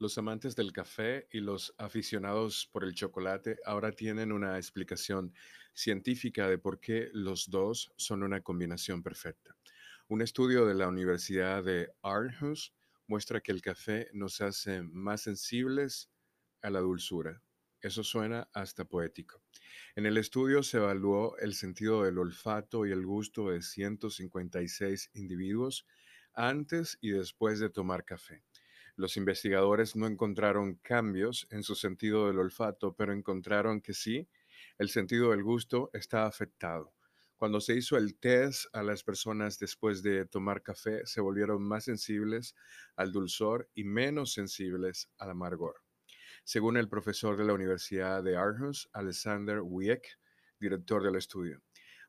Los amantes del café y los aficionados por el chocolate ahora tienen una explicación científica de por qué los dos son una combinación perfecta. Un estudio de la Universidad de Aarhus muestra que el café nos hace más sensibles a la dulzura. Eso suena hasta poético. En el estudio se evaluó el sentido del olfato y el gusto de 156 individuos antes y después de tomar café. Los investigadores no encontraron cambios en su sentido del olfato, pero encontraron que sí, el sentido del gusto está afectado. Cuando se hizo el test a las personas después de tomar café, se volvieron más sensibles al dulzor y menos sensibles al amargor. Según el profesor de la Universidad de Aarhus, Alexander Wieck, director del estudio,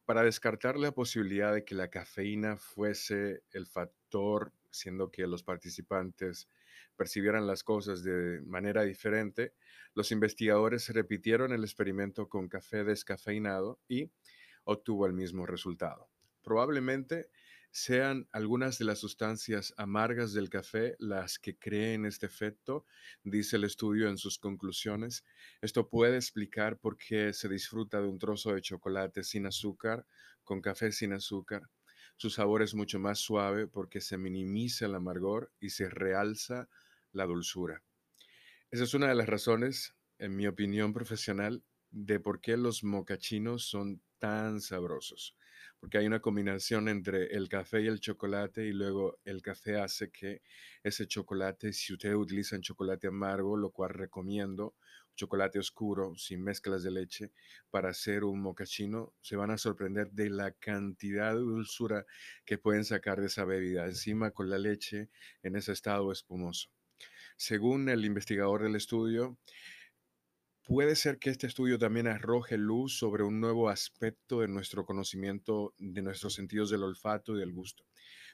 para descartar la posibilidad de que la cafeína fuese el factor, siendo que los participantes percibieran las cosas de manera diferente, los investigadores repitieron el experimento con café descafeinado y obtuvo el mismo resultado. Probablemente sean algunas de las sustancias amargas del café las que creen este efecto, dice el estudio en sus conclusiones. Esto puede explicar por qué se disfruta de un trozo de chocolate sin azúcar, con café sin azúcar. Su sabor es mucho más suave porque se minimiza el amargor y se realza la dulzura. Esa es una de las razones, en mi opinión profesional, de por qué los mocachinos son tan sabrosos. Porque hay una combinación entre el café y el chocolate y luego el café hace que ese chocolate, si ustedes utilizan chocolate amargo, lo cual recomiendo, chocolate oscuro sin mezclas de leche para hacer un mocachino, se van a sorprender de la cantidad de dulzura que pueden sacar de esa bebida, encima con la leche en ese estado espumoso. Según el investigador del estudio, puede ser que este estudio también arroje luz sobre un nuevo aspecto de nuestro conocimiento de nuestros sentidos del olfato y del gusto.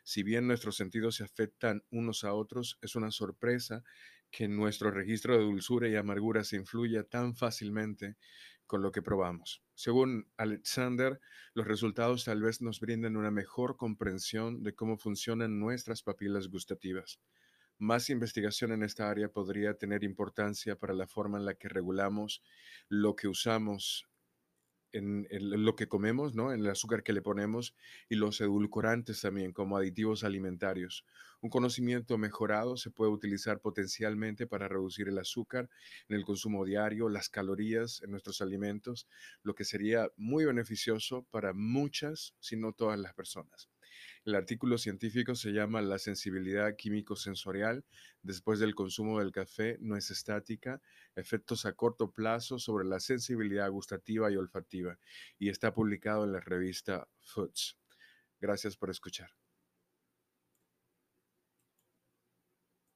Si bien nuestros sentidos se afectan unos a otros, es una sorpresa que nuestro registro de dulzura y amargura se influya tan fácilmente con lo que probamos. Según Alexander, los resultados tal vez nos brinden una mejor comprensión de cómo funcionan nuestras papilas gustativas. Más investigación en esta área podría tener importancia para la forma en la que regulamos lo que usamos en, lo que comemos, ¿no? En el azúcar que le ponemos y los edulcorantes también como aditivos alimentarios. Un conocimiento mejorado se puede utilizar potencialmente para reducir el azúcar en el consumo diario, las calorías en nuestros alimentos, lo que sería muy beneficioso para muchas, si no todas las personas. El artículo científico se llama La sensibilidad químico-sensorial después del consumo del café no es estática, efectos a corto plazo sobre la sensibilidad gustativa y olfativa y está publicado en la revista Foods. Gracias por escuchar.